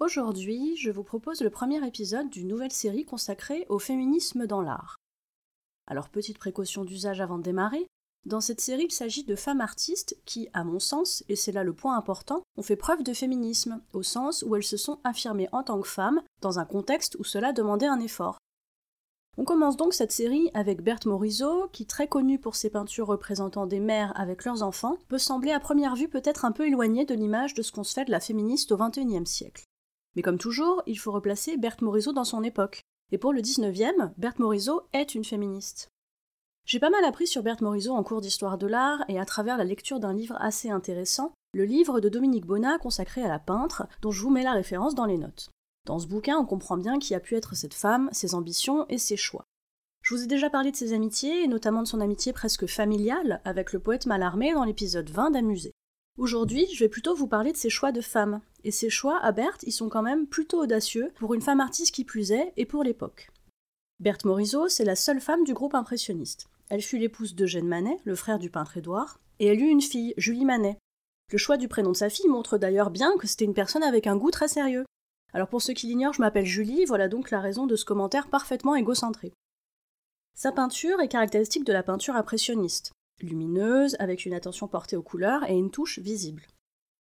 Aujourd'hui, je vous propose le premier épisode d'une nouvelle série consacrée au féminisme dans l'art. Alors petite précaution d'usage avant de démarrer, dans cette série il s'agit de femmes artistes qui, à mon sens, et c'est là le point important, ont fait preuve de féminisme, au sens où elles se sont affirmées en tant que femmes, dans un contexte où cela demandait un effort. On commence donc cette série avec Berthe Morisot, qui, très connue pour ses peintures représentant des mères avec leurs enfants, peut sembler à première vue peut-être un peu éloignée de l'image de ce qu'on se fait de la féministe au XXIe siècle. Mais comme toujours, il faut replacer Berthe Morisot dans son époque. Et pour le 19e, Berthe Morisot est une féministe. J'ai pas mal appris sur Berthe Morisot en cours d'histoire de l'art et à travers la lecture d'un livre assez intéressant, le livre de Dominique Bonnat consacré à la peintre, dont je vous mets la référence dans les notes. Dans ce bouquin, on comprend bien qui a pu être cette femme, ses ambitions et ses choix. Je vous ai déjà parlé de ses amitiés, et notamment de son amitié presque familiale avec le poète Mallarmé dans l'épisode 20 d'Amusé. Aujourd'hui, je vais plutôt vous parler de ses choix de femme. Et ses choix, à Berthe, ils sont quand même plutôt audacieux, pour une femme artiste qui plus est, et pour l'époque. Berthe Morisot, c'est la seule femme du groupe impressionniste. Elle fut l'épouse d'Eugène Manet, le frère du peintre Édouard, et elle eut une fille, Julie Manet. Le choix du prénom de sa fille montre d'ailleurs bien que c'était une personne avec un goût très sérieux. Alors pour ceux qui l'ignorent, je m'appelle Julie, voilà donc la raison de ce commentaire parfaitement égocentré. Sa peinture est caractéristique de la peinture impressionniste lumineuse, avec une attention portée aux couleurs et une touche visible.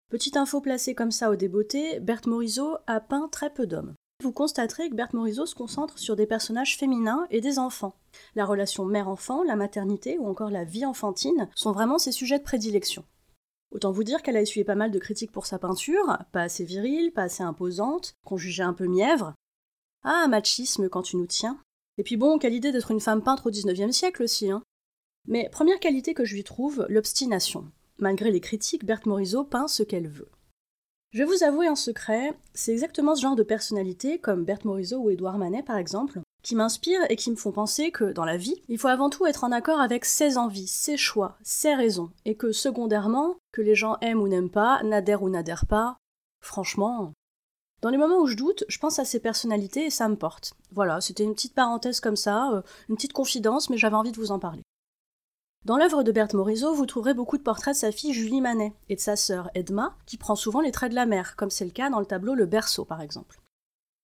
Petite info placée comme ça au débeauté, Berthe Morisot a peint très peu d'hommes. Vous constaterez que Berthe Morisot se concentre sur des personnages féminins et des enfants. La relation mère-enfant, la maternité ou encore la vie enfantine sont vraiment ses sujets de prédilection. Autant vous dire qu'elle a essuyé pas mal de critiques pour sa peinture, pas assez virile, pas assez imposante, qu'on jugeait un peu mièvre. Ah, machisme quand tu nous tiens. Et puis bon, quelle idée d'être une femme peintre au XIXe siècle aussi, hein. Mais première qualité que je lui trouve, l'obstination. Malgré les critiques, Berthe Morisot peint ce qu'elle veut. Je vais vous avouer un secret, c'est exactement ce genre de personnalité, comme Berthe Morisot ou Édouard Manet par exemple, qui m'inspirent et qui me font penser que, dans la vie, il faut avant tout être en accord avec ses envies, ses choix, ses raisons, et que, secondairement, que les gens aiment ou n'aiment pas, n'adhèrent ou n'adhèrent pas, franchement. Dans les moments où je doute, je pense à ces personnalités et ça me porte. Voilà, c'était une petite parenthèse comme ça, euh, une petite confidence, mais j'avais envie de vous en parler. Dans l'œuvre de Berthe Morisot, vous trouverez beaucoup de portraits de sa fille Julie Manet et de sa sœur Edma, qui prend souvent les traits de la mère, comme c'est le cas dans le tableau Le Berceau par exemple.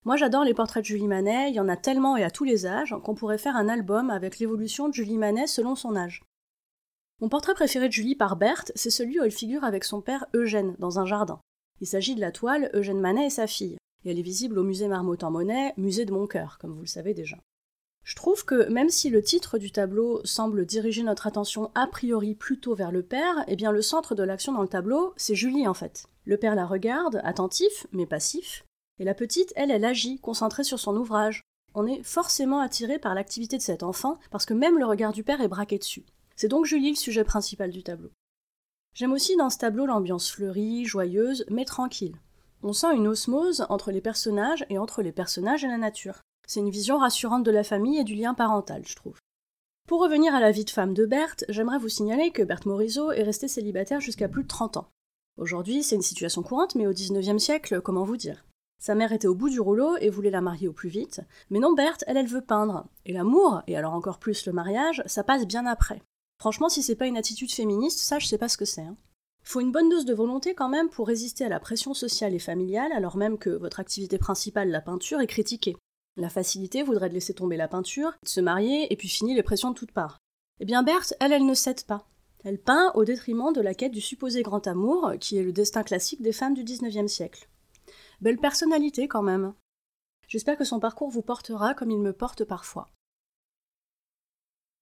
Moi j'adore les portraits de Julie Manet, il y en a tellement et à tous les âges qu'on pourrait faire un album avec l'évolution de Julie Manet selon son âge. Mon portrait préféré de Julie par Berthe, c'est celui où elle figure avec son père Eugène dans un jardin. Il s'agit de la toile Eugène Manet et sa fille, et elle est visible au musée Marmottan-Monet, musée de mon cœur, comme vous le savez déjà. Je trouve que même si le titre du tableau semble diriger notre attention a priori plutôt vers le père, eh bien le centre de l'action dans le tableau, c'est Julie en fait. Le père la regarde, attentif, mais passif, et la petite, elle, elle agit, concentrée sur son ouvrage. On est forcément attiré par l'activité de cet enfant, parce que même le regard du père est braqué dessus. C'est donc Julie le sujet principal du tableau. J'aime aussi dans ce tableau l'ambiance fleurie, joyeuse, mais tranquille. On sent une osmose entre les personnages et entre les personnages et la nature. C'est une vision rassurante de la famille et du lien parental, je trouve. Pour revenir à la vie de femme de Berthe, j'aimerais vous signaler que Berthe Morisot est restée célibataire jusqu'à plus de 30 ans. Aujourd'hui, c'est une situation courante, mais au XIXe siècle, comment vous dire? Sa mère était au bout du rouleau et voulait la marier au plus vite, mais non, Berthe, elle, elle veut peindre. Et l'amour, et alors encore plus le mariage, ça passe bien après. Franchement, si c'est pas une attitude féministe, ça, je sais pas ce que c'est. Hein. Faut une bonne dose de volonté quand même pour résister à la pression sociale et familiale, alors même que votre activité principale, la peinture, est critiquée. La facilité voudrait de laisser tomber la peinture, de se marier et puis finir les pressions de toutes parts. Eh bien Berthe, elle, elle ne cède pas. Elle peint au détriment de la quête du supposé grand amour, qui est le destin classique des femmes du XIXe siècle. Belle personnalité quand même. J'espère que son parcours vous portera comme il me porte parfois.